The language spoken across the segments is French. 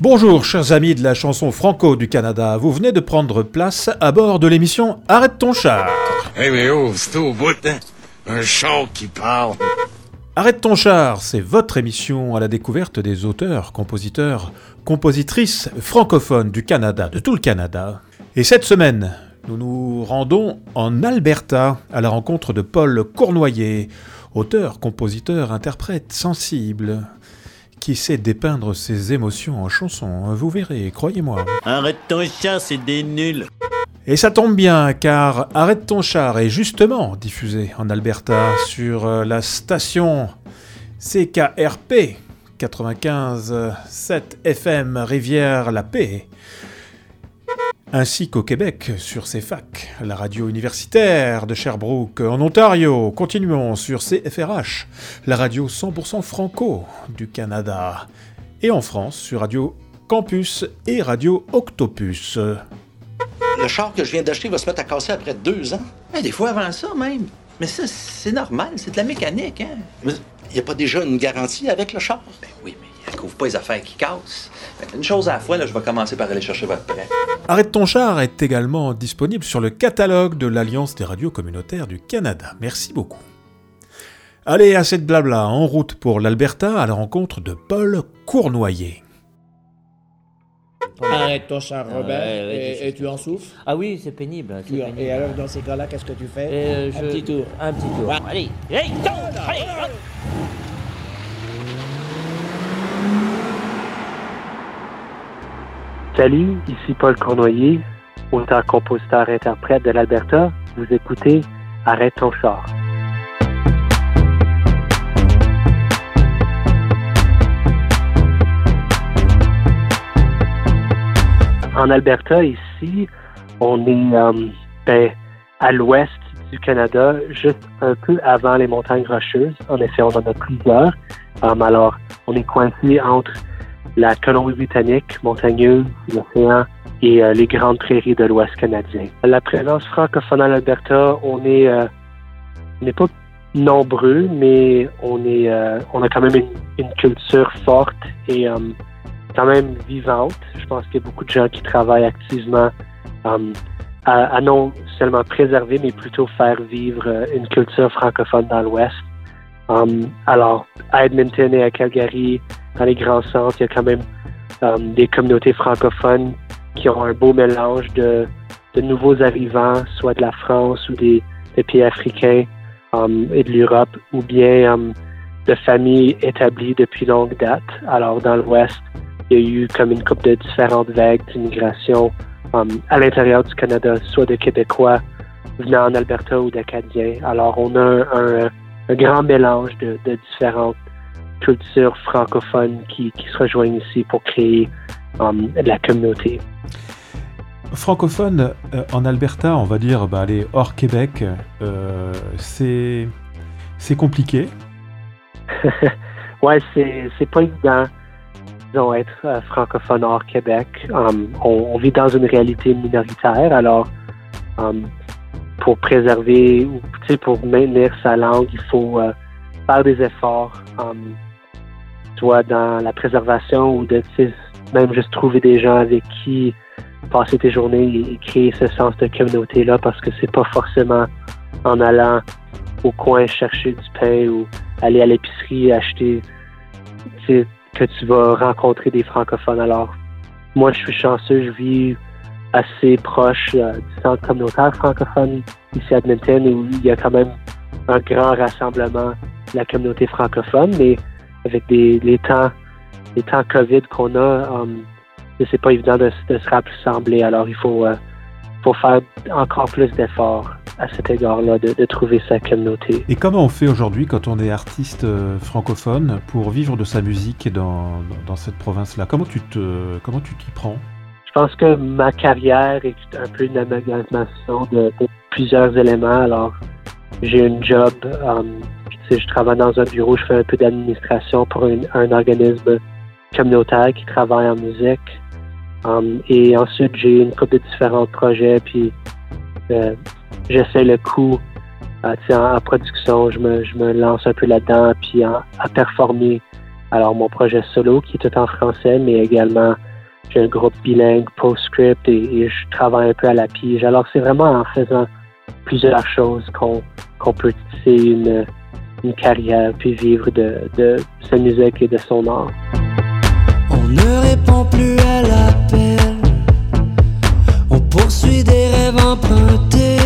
Bonjour chers amis de la chanson franco du Canada, vous venez de prendre place à bord de l'émission Arrête ton char. Hey mais oh, c'est au bout, hein? Un char qui parle. Arrête ton char, c'est votre émission à la découverte des auteurs, compositeurs, compositrices francophones du Canada, de tout le Canada. Et cette semaine, nous nous rendons en Alberta à la rencontre de Paul Cournoyer, auteur, compositeur, interprète sensible, qui sait dépeindre ses émotions en chansons. Vous verrez, croyez-moi. Arrête ton chat, c'est des nuls. Et ça tombe bien, car Arrête ton char est justement diffusé en Alberta sur euh, la station CKRP 95.7 FM Rivière La Paix, ainsi qu'au Québec sur CFAC, la radio universitaire de Sherbrooke, en Ontario. Continuons sur CFRH, la radio 100% franco du Canada, et en France sur Radio Campus et Radio Octopus. Le char que je viens d'acheter va se mettre à casser après deux ans. Eh, des fois avant ça même. Mais ça, c'est normal, c'est de la mécanique, hein? Mais il n'y a pas déjà une garantie avec le char? Ben oui, mais couvre pas les affaires qui cassent. Une chose à la fois, là, je vais commencer par aller chercher votre prêt. Arrête ton char est également disponible sur le catalogue de l'Alliance des radios communautaires du Canada. Merci beaucoup. Allez, assez de blabla, en route pour l'Alberta à la rencontre de Paul Cournoyer. Arrête ton char, Robert, Ouais, ouais, et, et tu en souffres? Ah oui, c'est pénible. et alors, dans ces cas-là, qu'est-ce que tu fais? Euh, Un je- petit tour. Un petit tour. Ouais. Allez, hey, go, allez, hop. Salut, ici Paul Cournoyer, auteur-compositeur-interprète de l'Alberta. Vous écoutez Arrête ton char. En Alberta, ici, on est euh, ben, à l'ouest du Canada, juste un peu avant les montagnes rocheuses. En effet, on en a plusieurs. Euh, alors, on est coincé entre la Colombie-Britannique, montagneuse, l'océan et euh, les grandes prairies de l'Ouest canadien. La présence francophone en Alberta, on est, euh, n'est pas nombreux, mais on est, euh, on a quand même une, culture forte et quand même vivante. Je pense qu'il y a beaucoup de gens qui travaillent activement à, à non seulement préserver, mais plutôt faire vivre une culture francophone dans l'Ouest. Alors, à Edmonton et à Calgary, dans les grands centres, il y a quand même euh, des communautés francophones qui ont un beau mélange de, nouveaux arrivants, soit de la France ou des, pays africains euh, et de l'Europe, ou bien euh, de familles établies depuis longue date. Alors, dans l'Ouest, il y a eu comme une couple de différentes vagues d'immigration à l'intérieur du Canada, soit de Québécois venant en Alberta ou d'Acadiens. Alors, on a un grand mélange de, de différentes cultures francophones qui, qui se rejoignent ici pour créer de la communauté. Francophone euh, en Alberta, on va dire, bah, allez, hors Québec, euh, c'est c'est compliqué. ouais, c'est, c'est pas évident, disons, être euh, francophone hors Québec. Um, on, on vit dans une réalité minoritaire, alors um, pour préserver ou pour maintenir sa langue, il faut faire des efforts, um, soit dans la préservation ou de même juste trouver des gens avec qui passer tes journées et, créer ce sens de communauté-là parce que c'est pas forcément en allant au coin chercher du pain ou aller à l'épicerie acheter que tu vas rencontrer des francophones. Alors, moi, je suis chanceux, je vis assez proche euh, du centre communautaire francophone ici à Edmonton où il y a quand même un grand rassemblement de la communauté francophone, mais avec des, les temps les temps COVID qu'on a, euh, c'est pas évident de, de se rassembler. Alors, il faut, euh, faut faire encore plus d'efforts à cet égard-là, de, de trouver sa communauté. Et comment on fait aujourd'hui quand on est artiste euh, francophone pour vivre de sa musique dans, cette province-là? Comment tu te comment tu t'y prends? Je pense que ma carrière est un peu une amalgamation de, de plusieurs éléments. Alors, j'ai un job, sais, je travaille dans un bureau, je fais un peu d'administration pour un, organisme communautaire qui travaille en musique. Um, et ensuite, j'ai une couple de différents projets, puis euh, j'essaie le coup euh, en, production, je me, je me lance un peu là-dedans, puis à performer. Alors, mon projet solo, qui est tout en français, mais également j'ai un groupe bilingue, Postscript, et, et je travaille un peu à la pige. Alors, c'est vraiment en faisant plusieurs choses qu'on qu'on peut tisser une, une carrière puis vivre de, de sa musique et de son art. On ne répond plus à l'appel. On poursuit des rêves empruntés.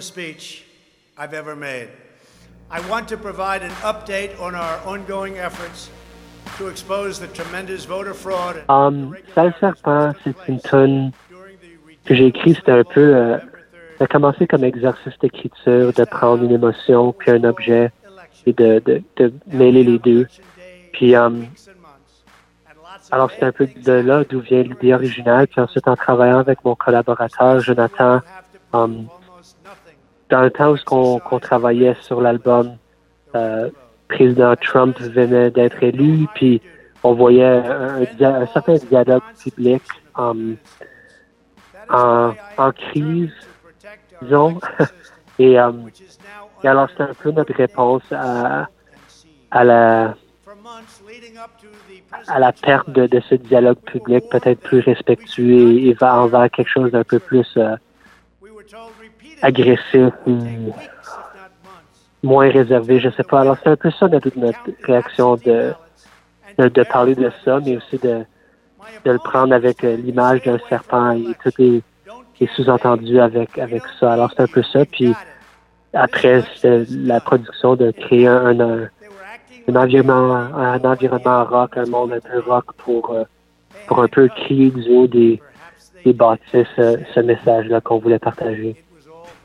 Important speech I've ever made. I want to provide an update on our ongoing efforts to expose the tremendous voter fraud. Um, Sale Serpent, c'est une tune que j'ai écrite, c'était un peu... Euh, ça a commencé comme exercice d'écriture, de prendre une émotion puis un objet et de, de, de mêler les deux. Puis, um, alors c'est un peu de là d'où vient l'idée originale. Puis ensuite, en travaillant avec mon collaborateur, Jonathan, um, dans le temps où qu'on qu'on travaillait sur l'album, euh, président Trump venait d'être élu, puis on voyait un, un certain dialogue public um, en, en crise, disons. et, um, et alors, c'est un peu notre réponse à, à la à la perte de, de ce dialogue public peut-être plus respectueux et, et va envers quelque chose d'un peu plus euh, agressif ou moins réservé, je sais pas. Alors c'est un peu ça notre, notre réaction de, de, de parler de ça, mais aussi de, de le prendre avec euh, l'image d'un serpent et tout est, est sous-entendu avec, avec ça. Alors c'est un peu ça. Puis après, la production de créer un, un, un environnement, un environnement rock, un monde un peu rock pour, euh, pour un peu crier du haut des, des bâtisses euh, ce message-là qu'on voulait partager.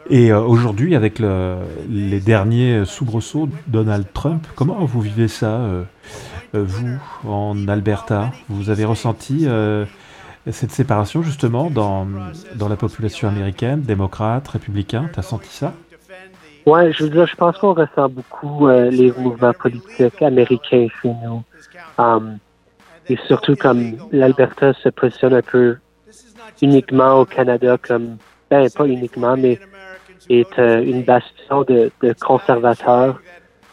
Et euh, aujourd'hui, avec le- les derniers soubresauts de Donald Trump, comment vous vivez ça, euh, euh, vous, en Alberta? Vous avez ressenti euh, cette séparation justement dans, dans la population américaine, démocrate, républicain? T'as senti ça? Ouais, je veux dire, je pense qu'on ressent beaucoup euh, les mouvements politiques américains chez nous. Um, et surtout comme l'Alberta se positionne un peu uniquement au Canada comme, ben pas uniquement, mais est euh, une bastion de, de conservateurs,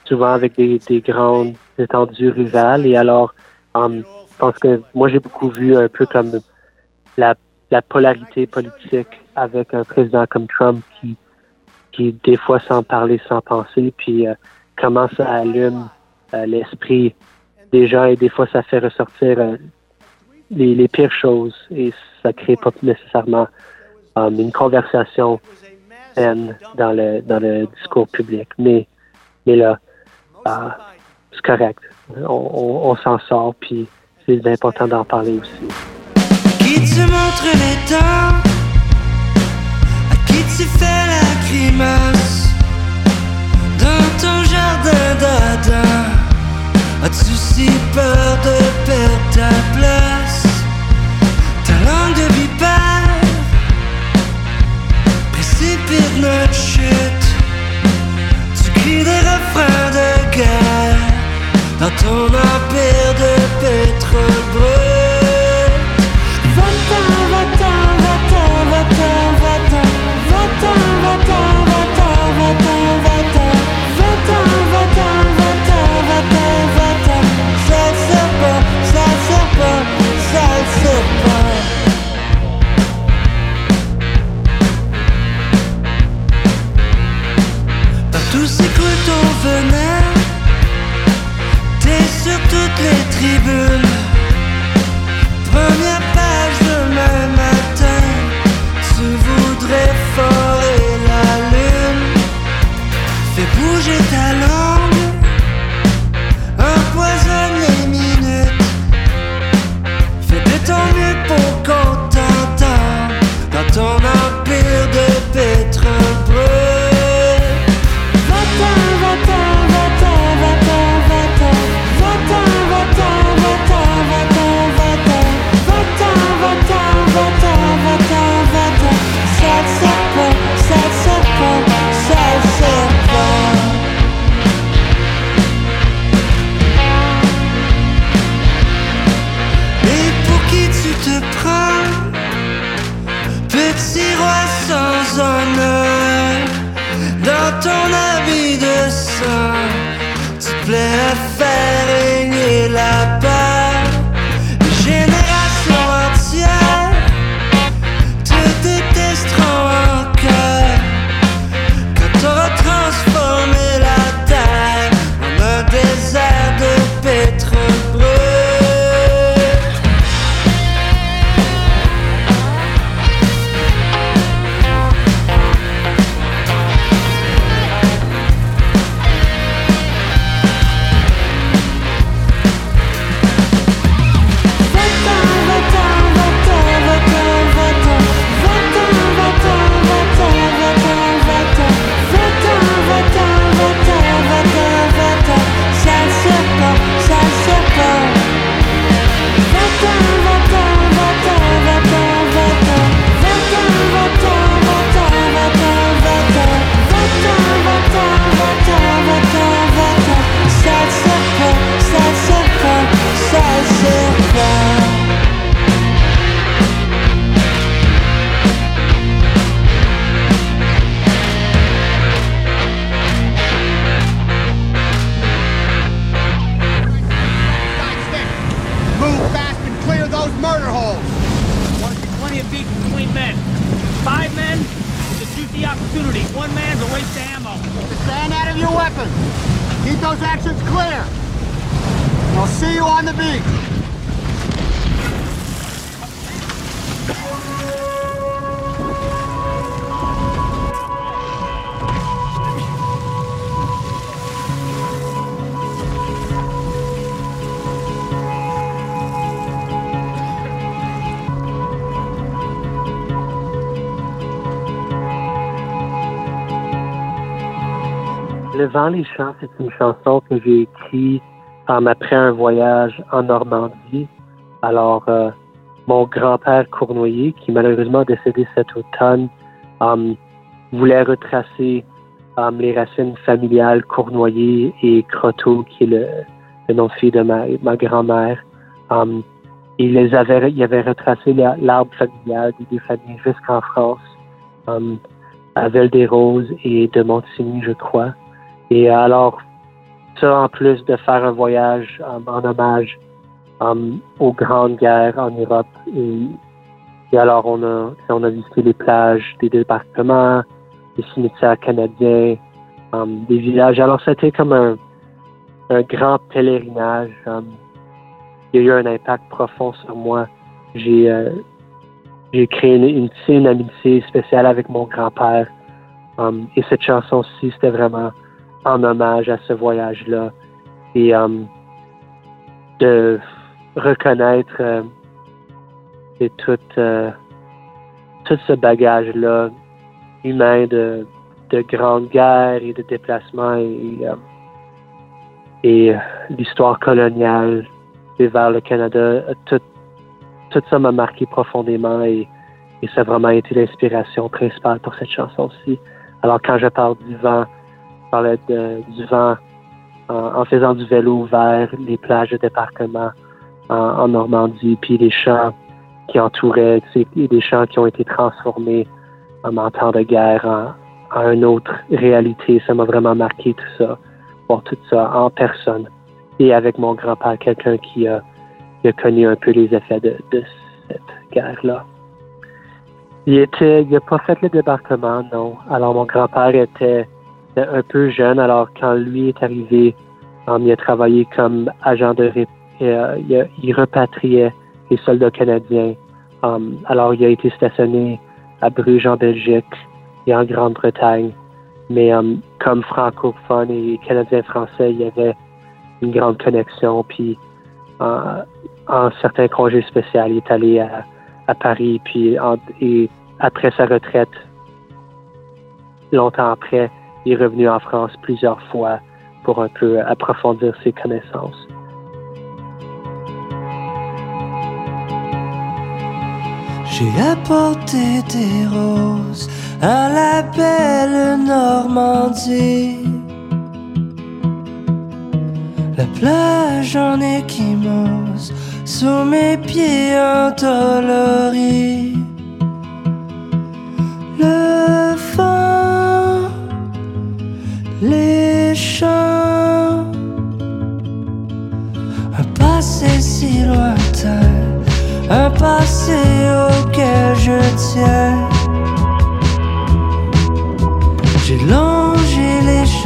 souvent avec des, des grandes étendues rivales. Et alors, um, je pense que moi j'ai beaucoup vu un peu comme la, la polarité politique avec un président comme Trump qui, qui des fois sans parler, sans penser, puis euh, comment ça allume euh, l'esprit des gens et des fois ça fait ressortir euh, les, les, pires choses et ça crée pas nécessairement um, une conversation dans le, dans le discours public. Mais, mais là, uh, c'est correct. On, on, on s'en sort, puis c'est important d'en parler aussi. Qui te montre les temps? À qui tu fais la grimace? Dans ton jardin d'Adam As-tu si peur de perdre ta place? Notre chute. Tu cries des refrains de guerre. Dans ton empire de pétrole tout en. Vent, les champs, c'est une chanson que j'ai écrite après un voyage en Normandie. Alors, euh, mon grand-père Cournoyer, qui malheureusement est décédé cet automne, um, voulait retracer um, les racines familiales Cournoyer et Croteau, qui est le, nom de fille de ma, grand-mère. Il avait, il avait retracé la- l'arbre familial des deux familles jusqu'en France, à Vel-des-Roses et de Montigny, je crois. Et alors, ça en plus de faire un voyage en hommage um, aux grandes guerres en Europe et alors, on a, on a visité les plages des départements, les cimetières canadiens, um, des villages. Alors, c'était comme un, un grand pèlerinage. Um, il y a eu un impact profond sur moi. J'ai euh, créé une, une, amitié spéciale avec mon grand-père. Um, et cette chanson-ci, c'était vraiment en hommage à ce voyage-là. Et um, de reconnaître euh, tout, euh, tout ce bagage-là humain de, de grandes guerres et de déplacements et, euh, et l'histoire coloniale vers le Canada, tout, tout ça m'a marqué profondément et, et ça a vraiment été l'inspiration principale pour cette chanson-ci. Alors quand je parle du vent, parlais de, du vent en, faisant du vélo vers les plages de débarquement en, Normandie, puis les champs qui entouraient, des champs qui ont été transformés en temps de guerre en, une autre réalité. Ça m'a vraiment marqué tout ça, voir tout ça en personne. Et avec mon grand-père, quelqu'un qui a, qui a connu un peu les effets de, de cette guerre-là. Il était, il n'a pas fait le débarquement, non. Alors mon grand-père était un peu jeune. Alors quand lui est arrivé, il a travaillé comme agent de euh, il, repatriait les soldats canadiens. Um, alors il a été stationné à Bruges en Belgique et en Grande-Bretagne. Mais um, comme francophone et canadien français, il y avait une grande connexion. Puis en, en certains congés spéciaux, il est allé à, à Paris, puis et après sa retraite, longtemps après, il est revenu en France plusieurs fois pour un peu approfondir ses connaissances. J'ai apporté des roses à la belle Normandie. La plage en équimose sous mes pieds endoloris. Les champs, un passé si lointain, un passé auquel je tiens. J'ai longé les chemins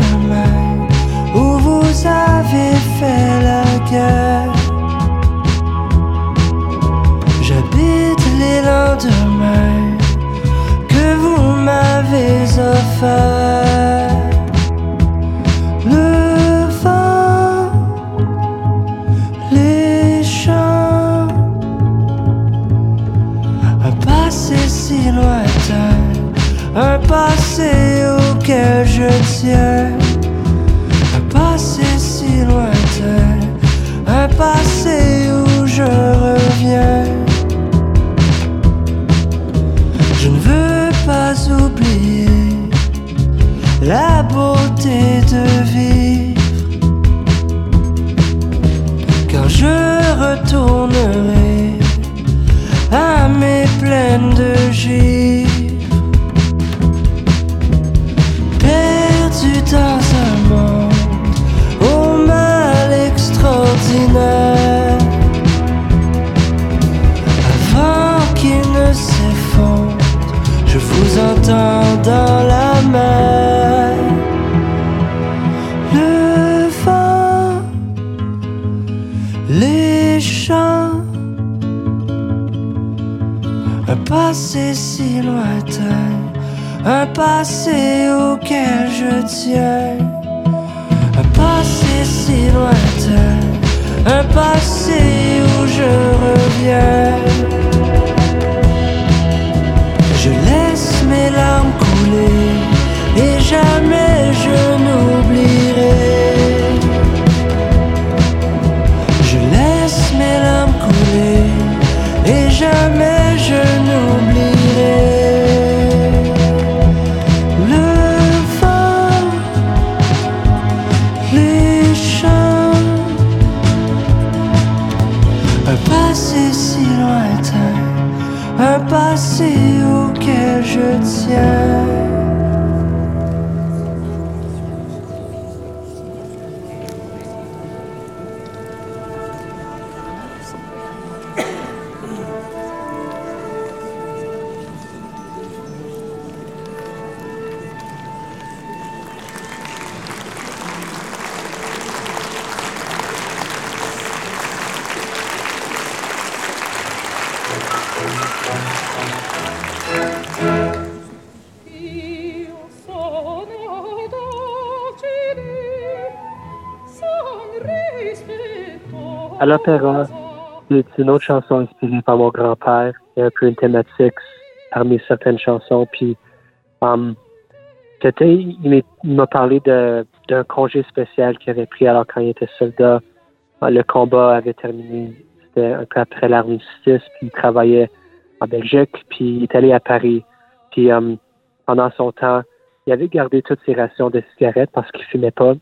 enough. Si lointain, un passé auquel je tiens. L'opéra, c'est une autre chanson inspirée par mon grand-père. Il y a un peu une thématique parmi certaines chansons. Puis, um, il m'a parlé d'un congé spécial qu'il avait pris alors quand il était soldat. Le combat avait terminé, c'était un peu après l'armistice, puis il travaillait en Belgique, puis il est allé à Paris. Puis um, pendant son temps, il avait gardé toutes ses rations de cigarettes parce qu'il fumait pas.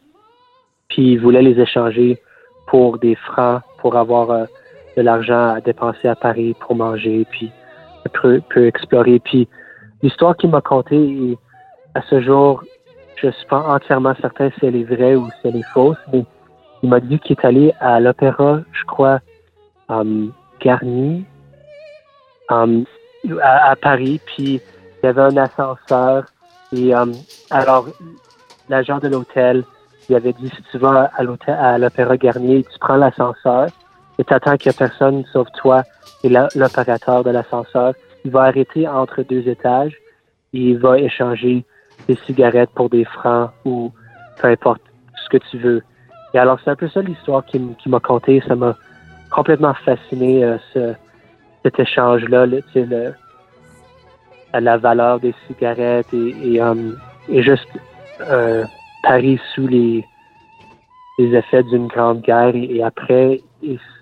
Puis il voulait les échanger pour des francs, pour avoir euh, de l'argent à dépenser à Paris pour manger, puis peut, peut explorer. Puis l'histoire qu'il m'a contée, à ce jour, je suis pas entièrement certain si elle est vraie ou si elle est fausse, mais il m'a dit qu'il est allé à l'opéra, je crois, um, Garnier, um, à, Paris, puis il y avait un ascenseur. Et alors, l'agent de l'hôtel, il avait dit si tu vas à l'opéra Garnier, tu prends l'ascenseur et tu attends qu'il n'y ait personne sauf toi et l'opérateur de l'ascenseur. Il va arrêter entre deux étages et il va échanger des cigarettes pour des francs ou peu importe ce que tu veux. Et alors, c'est un peu ça l'histoire qui, m'a conté. Ça m'a complètement fasciné, euh, ce, cet échange-là, la valeur des cigarettes et, um, juste euh, Paris sous les, les effets d'une grande guerre. Et, après,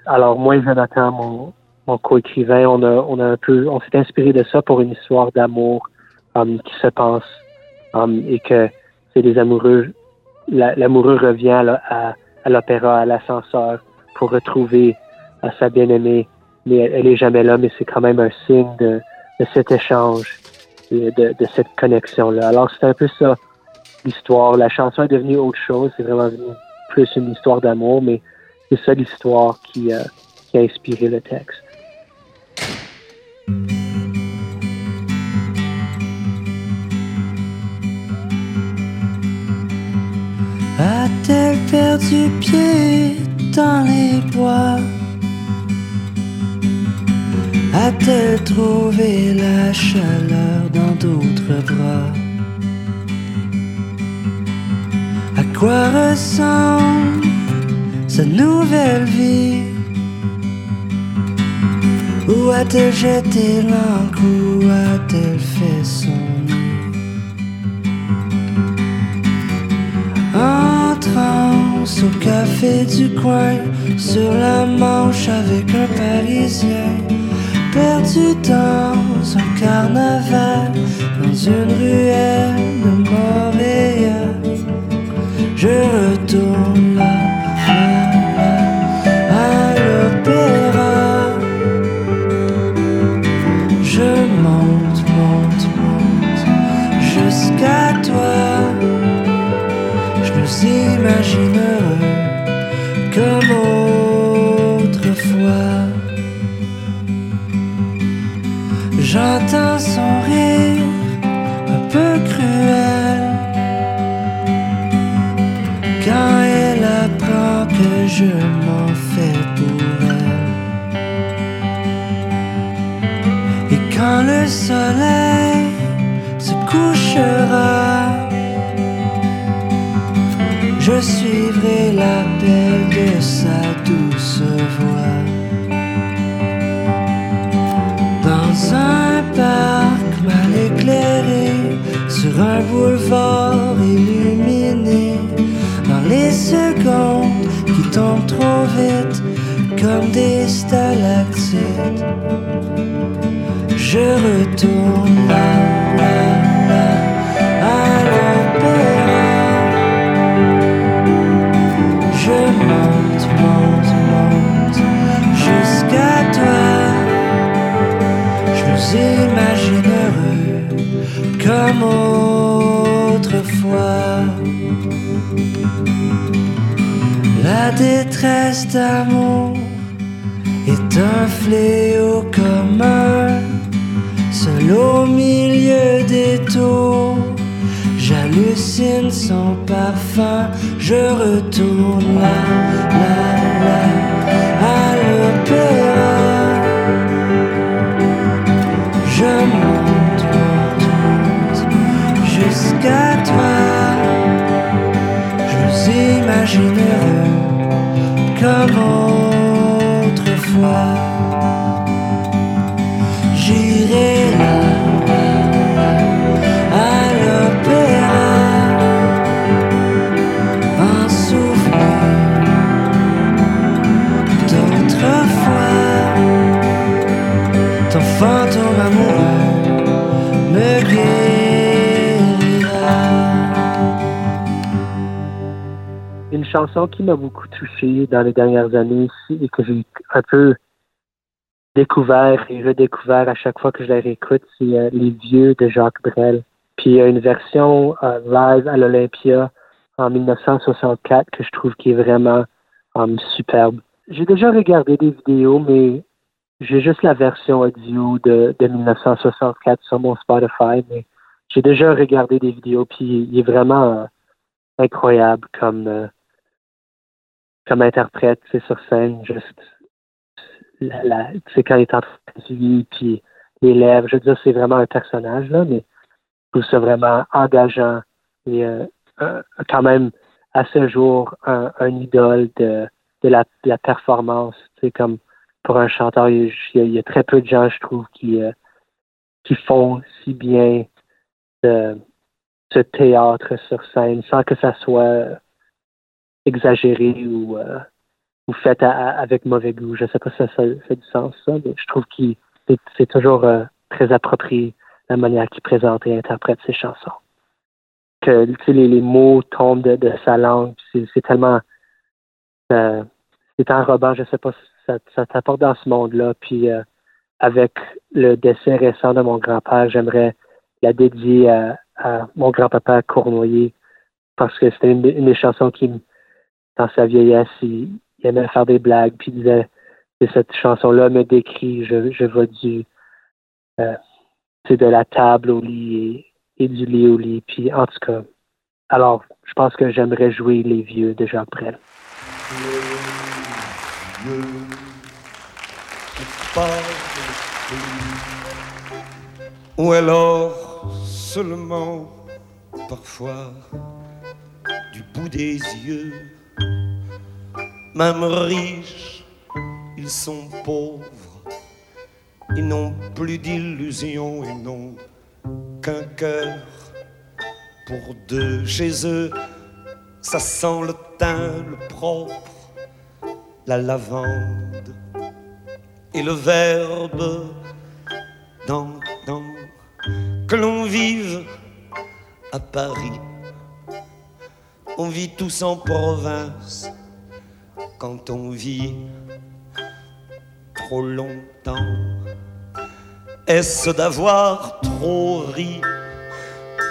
alors moi et Jonathan, mon, mon co-écrivain, on a, on a un peu, on s'est inspiré de ça pour une histoire d'amour um, qui se passe um, et que c'est des amoureux. L'amoureux revient à, l'opéra, à l'ascenseur pour retrouver à sa bien-aimée, mais elle, est jamais là, mais c'est quand même un signe de, de cet échange, de, de, de cette connexion-là. Alors c'est un peu ça l'histoire. La chanson est devenue autre chose, c'est vraiment plus une histoire d'amour, mais c'est ça l'histoire qui, euh, qui a inspiré le texte. A-t-elle perdu pied dans les bois? A-t-elle trouvé la chaleur dans d'autres bras? Quoi ressemble sa nouvelle vie? Où a-t-elle jeté l'encre Où a-t-elle fait son au café du coin, sur la manche avec un Parisien, perdu dans un carnaval, dans une ruelle de Montréal. Je retourne à l'opéra. Je monte, monte, monte jusqu'à toi. Je nous imagine comme je m'en fais pour elle. Et quand le soleil se couchera, je suivrai l'appel de sa douce voix. Dans un parc mal éclairé, sur un boulevard illuminé, dans les secondes qui tombent trop vite, comme des stalactites, je retourne là, là, là, à l'opéra. Je monte, monte, monte jusqu'à toi. Je nous imagine heureux comme autrefois. Détresse d'amour est un fléau commun, seul au milieu des tours. J'hallucine son parfum, je retourne là, là, là, à l'opéra. Je monte, monte, monte jusqu'à toi. Je nous imagine heureux comme autrefois. Chanson qui m'a beaucoup touché dans les dernières années et que j'ai un peu découvert et redécouvert à chaque fois que je la réécoute, c'est euh, Les Vieux de Jacques Brel. Puis il y a une version euh, live à l'Olympia en 1964 que je trouve qui est vraiment um, superbe. J'ai déjà regardé des vidéos, mais j'ai juste la version audio de, de 1964 sur mon Spotify, mais j'ai déjà regardé des vidéos, puis il est vraiment euh, incroyable comme, comme interprète, c'est sur scène, juste la, quand il est en train de vivre, puis les lèvres, je veux dire, c'est vraiment un personnage, là, mais je trouve ça vraiment engageant et euh, quand même à ce jour un, idole de, la, performance, c'est comme pour un chanteur, il y, a, très peu de gens, je trouve, qui, euh, qui font si bien ce théâtre sur scène sans que ça soit exagéré ou, euh, ou fait avec mauvais goût. Je ne sais pas si ça, fait du sens, ça, mais je trouve que c'est toujours euh, très approprié la manière qu'il présente et interprète ses chansons. Que les, les mots tombent de, sa langue, c'est tellement. c'est enrobant, je ne sais pas si ça, t'apporte dans ce monde-là. Puis euh, avec le décès récent de mon grand-père, j'aimerais la dédier à, mon grand-papa Cournoyer parce que c'était une, des chansons qui, dans sa vieillesse, il, aimait faire des blagues. Puis il disait cette chanson-là me décrit, je, je du. Euh, de la table au lit et, du lit au lit. Puis en tout cas, alors, je pense que j'aimerais jouer les vieux de Jacques Brel. Ou alors seulement parfois du bout des yeux, même riches, ils sont pauvres, ils n'ont plus d'illusions et n'ont qu'un cœur pour deux chez eux. Ça sent le teint, le propre la lavande et le verbe dans, que l'on vive à Paris. On vit tous en province quand on vit trop longtemps. Est-ce d'avoir trop ri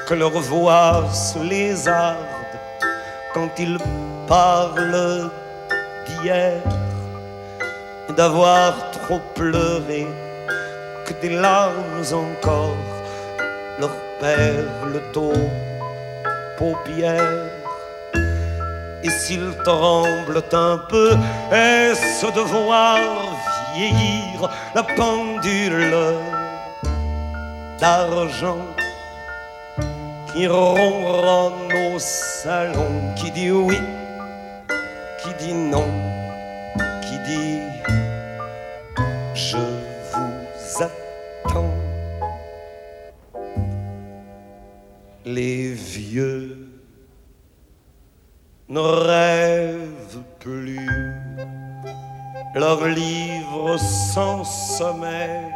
que leur voix se lézarde quand ils parlent d'avoir trop pleuré, que des larmes encore leur perlent aux paupières? S'ils tremblent un peu, est-ce de voir vieillir la pendule d'argent qui ronronne au salon, qui dit oui, qui dit non? Sommeil,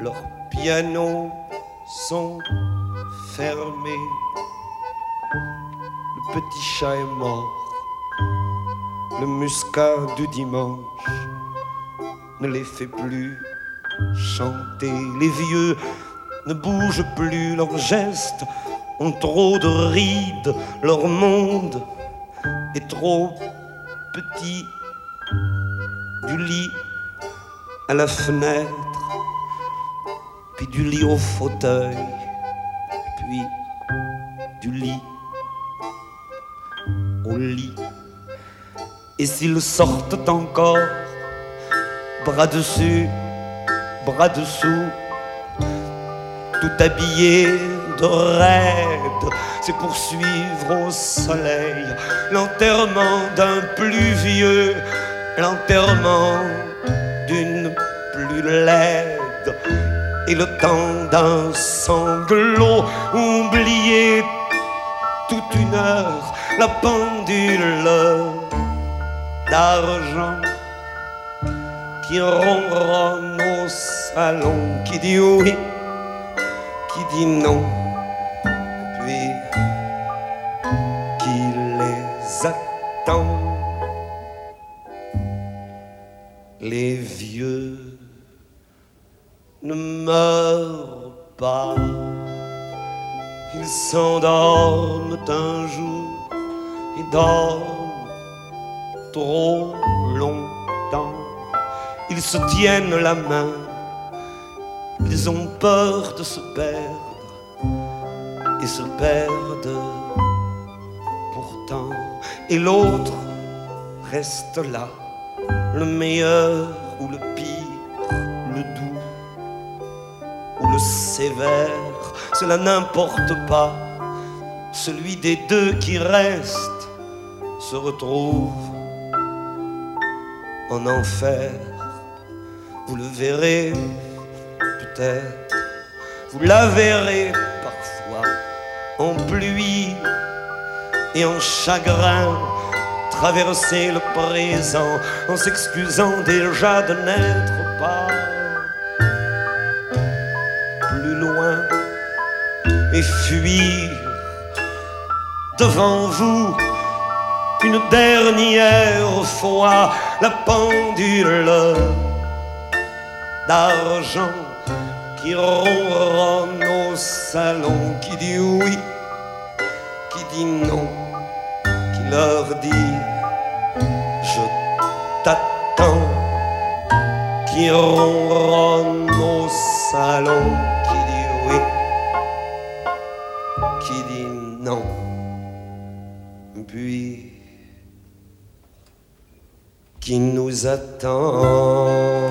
leurs pianos sont fermés, le petit chat est mort. Le muscat du dimanche ne les fait plus chanter. Les vieux ne bougent plus, leurs gestes ont trop de rides, leur monde est trop petit. Du lit à la fenêtre, puis du lit au fauteuil, puis du lit au lit. Et s'ils sortent encore, bras dessus, bras dessous, tout habillés de raide, c'est pour suivre au soleil l'enterrement d'un plus vieux, l'enterrement et le temps d'un sanglot, oublier toute une heure la pendule d'argent qui ronronne au salon, qui dit oui, qui dit non, longtemps. Ils se tiennent la main, ils ont peur de se perdre et se perdent pourtant. Et l'autre reste là, le meilleur ou le pire, le doux ou le sévère, cela n'importe pas. Celui des deux qui reste se retrouve en enfer. Vous le verrez peut-être, vous la verrez parfois en pluie et en chagrin traverser le présent en s'excusant déjà de n'être pas plus loin et fuir devant vous une dernière fois la pendule d'argent qui ronronne au salon, qui dit oui, qui dit non, qui leur dit je t'attends, qui ronronne au salon, qui dit oui, qui dit non, puis qui nous attend.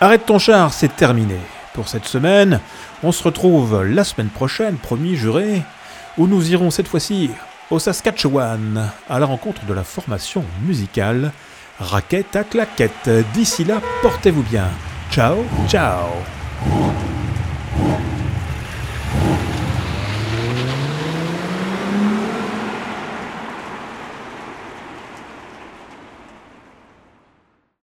Arrête ton char, c'est terminé. Pour cette semaine, on se retrouve la semaine prochaine, promis juré, où nous irons cette fois-ci au Saskatchewan à la rencontre de la formation musicale Raquette à claquette. D'ici là, portez-vous bien. Ciao, ciao.